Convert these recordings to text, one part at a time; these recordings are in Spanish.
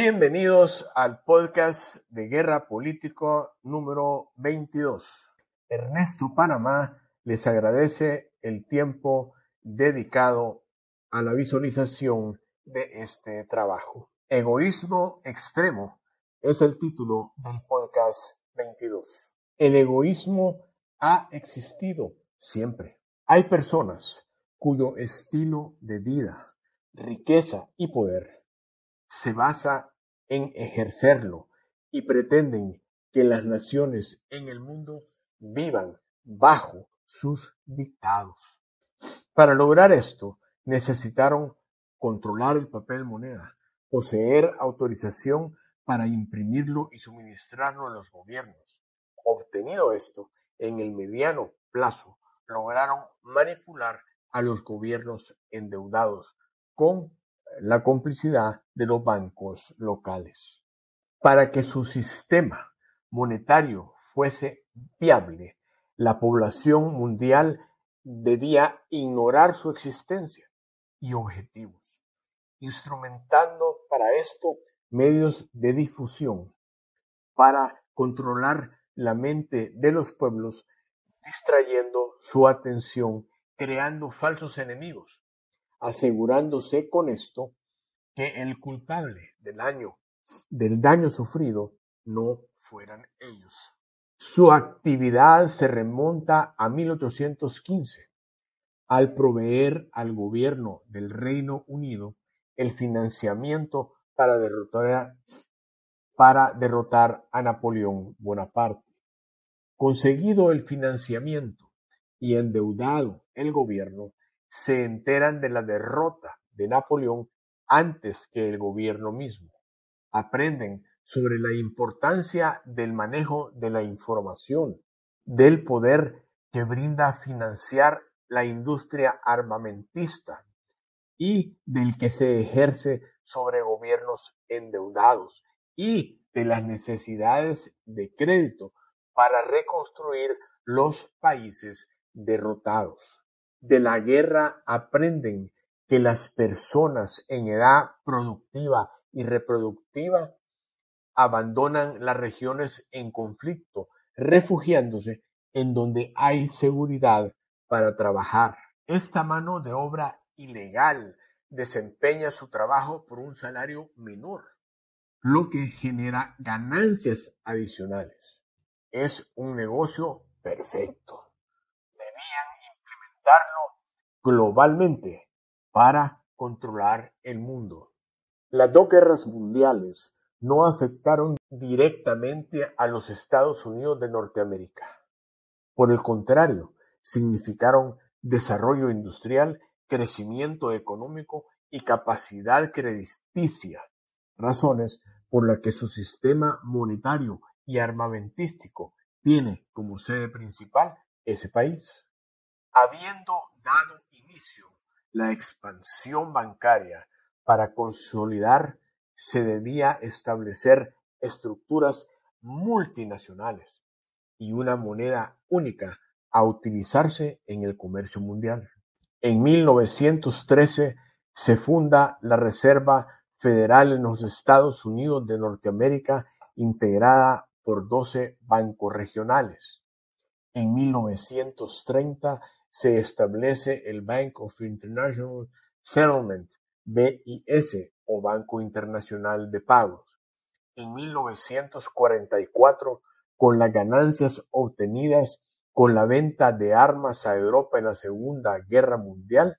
Bienvenidos al podcast de Guerra Político número 22. Ernesto Panamá les agradece el tiempo dedicado a la visualización de este trabajo. Egoísmo extremo es el título del podcast 22. El egoísmo ha existido siempre. Hay personas cuyo estilo de vida, riqueza y poder se basa en ejercerlo y pretenden que las naciones en el mundo vivan bajo sus dictados. Para lograr esto, necesitaron controlar el papel moneda, poseer autorización para imprimirlo y suministrarlo a los gobiernos. Obtenido esto, en el mediano plazo, lograron manipular a los gobiernos endeudados con la complicidad de los bancos locales. Para que su sistema monetario fuese viable, la población mundial debía ignorar su existencia y objetivos, instrumentando para esto medios de difusión para controlar la mente de los pueblos, distrayendo su atención, creando falsos enemigos, asegurándose con esto que el culpable del daño, del daño sufrido no fueran ellos. Su actividad se remonta a 1815, al proveer al gobierno del Reino Unido el financiamiento para derrotar, para derrotar a Napoleón Bonaparte. Conseguido el financiamiento y endeudado el gobierno, se enteran de la derrota de Napoleón antes que el gobierno mismo. Aprenden sobre la importancia del manejo de la información, del poder que brinda financiar la industria armamentista y del que se ejerce sobre gobiernos endeudados y de las necesidades de crédito para reconstruir los países derrotados. De la guerra aprenden que las personas en edad productiva y reproductiva abandonan las regiones en conflicto, refugiándose en donde hay seguridad para trabajar. Esta mano de obra ilegal desempeña su trabajo por un salario menor, lo que genera ganancias adicionales. Es un negocio perfecto. Globalmente para controlar el mundo. Las dos guerras mundiales no afectaron directamente a los Estados Unidos de Norteamérica. Por el contrario, significaron desarrollo industrial, crecimiento económico y capacidad crediticia, razones por las que su sistema monetario y armamentístico tiene como sede principal ese país. Habiendo dado inicio la expansión bancaria para consolidar se debía establecer estructuras multinacionales y una moneda única a utilizarse en el comercio mundial. En 1913 se funda la Reserva Federal en los Estados Unidos de Norteamérica, integrada por 12 bancos regionales. En 1930 se establece el Bank of International Settlement, BIS, o Banco Internacional de Pagos. En 1944, con las ganancias obtenidas con la venta de armas a Europa en la Segunda Guerra Mundial,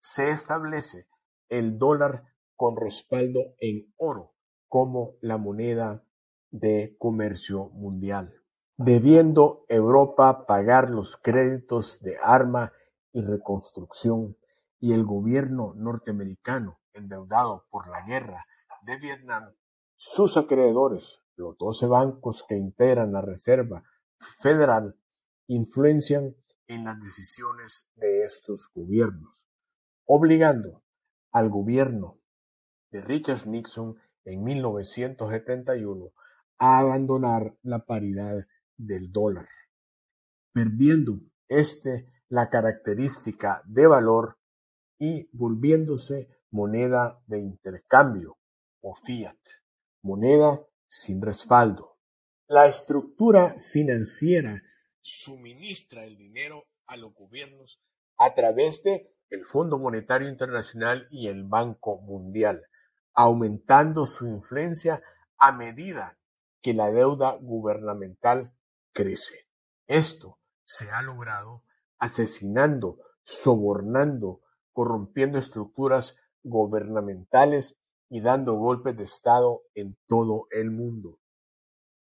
se establece el dólar con respaldo en oro como la moneda de comercio mundial debiendo Europa pagar los créditos de arma y reconstrucción y el gobierno norteamericano endeudado por la guerra de Vietnam, sus acreedores, los doce bancos que integran la Reserva Federal, influencian en las decisiones de estos gobiernos, obligando al gobierno de Richard Nixon en 1971 a abandonar la paridad del dólar, perdiendo este la característica de valor y volviéndose moneda de intercambio o fiat, moneda sin respaldo. La estructura financiera suministra el dinero a los gobiernos a través de el Fondo Monetario Internacional y el Banco Mundial, aumentando su influencia a medida que la deuda gubernamental crece. Esto se ha logrado asesinando, sobornando, corrompiendo estructuras gubernamentales y dando golpes de Estado en todo el mundo.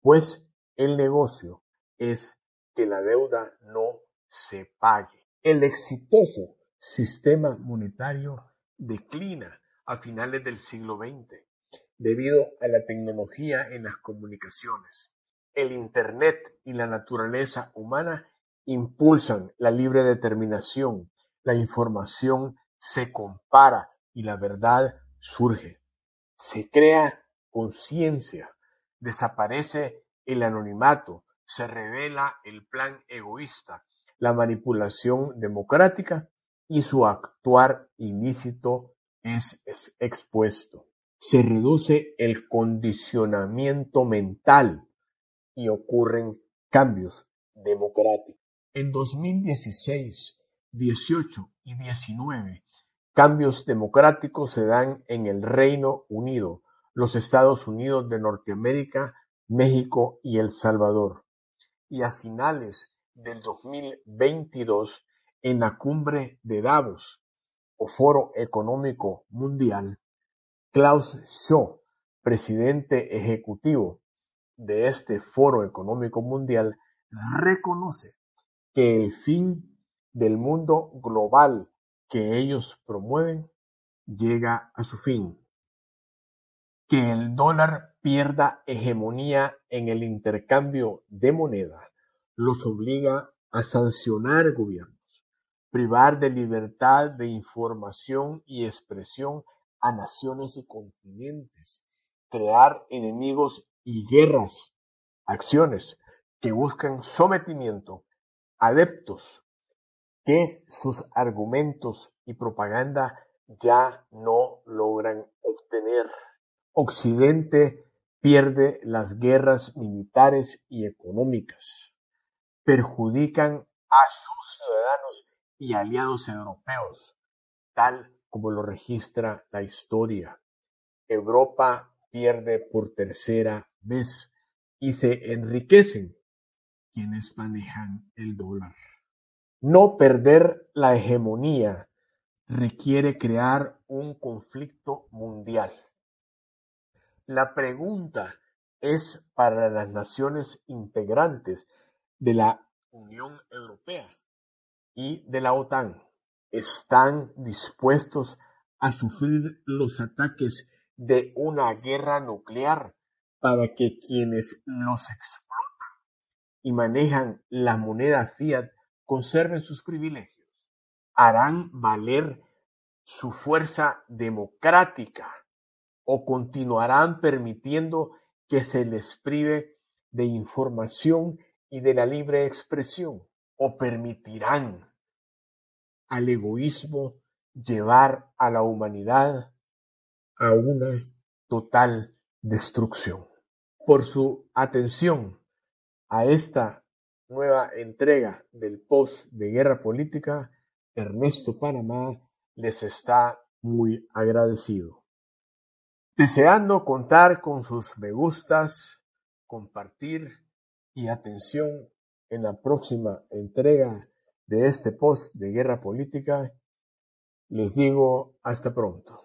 Pues el negocio es que la deuda no se pague. El exitoso sistema monetario declina a finales del siglo XX debido a la tecnología en las comunicaciones. El Internet y la naturaleza humana impulsan la libre determinación, la información se compara y la verdad surge. Se crea conciencia, desaparece el anonimato, se revela el plan egoísta, la manipulación democrática y su actuar ilícito es expuesto. Se reduce el condicionamiento mental y ocurren cambios democráticos. En 2016, 18 y 19, cambios democráticos se dan en el Reino Unido, los Estados Unidos de Norteamérica, México y El Salvador. Y a finales del 2022, en la cumbre de Davos, o Foro Económico Mundial, Klaus Schwab, presidente ejecutivo de este Foro Económico Mundial, reconoce que el fin del mundo global que ellos promueven llega a su fin. Que el dólar pierda hegemonía en el intercambio de moneda los obliga a sancionar gobiernos, privar de libertad de información y expresión a naciones y continentes, crear enemigos y guerras, acciones que buscan sometimiento, adeptos que sus argumentos y propaganda ya no logran obtener. Occidente pierde las guerras militares y económicas perjudican a sus ciudadanos y aliados europeos, tal como lo registra la historia. Europa pierde por tercera vez y se enriquecen quienes manejan el dólar. No perder la hegemonía requiere crear un conflicto mundial. La pregunta es para las naciones integrantes de la Unión Europea y de la OTAN están dispuestos a sufrir los ataques de una guerra nuclear para que quienes los explotan y manejan la moneda fiat conserven sus privilegios. Harán valer su fuerza democrática o continuarán permitiendo que se les prive de información y de la libre expresión o permitirán al egoísmo llevar a la humanidad a una total destrucción. Por su atención a esta nueva entrega del post de guerra política, Ernesto Panamá les está muy agradecido. Deseando contar con sus me gustas, compartir y atención en la próxima entrega de este post de guerra política. Les digo hasta pronto.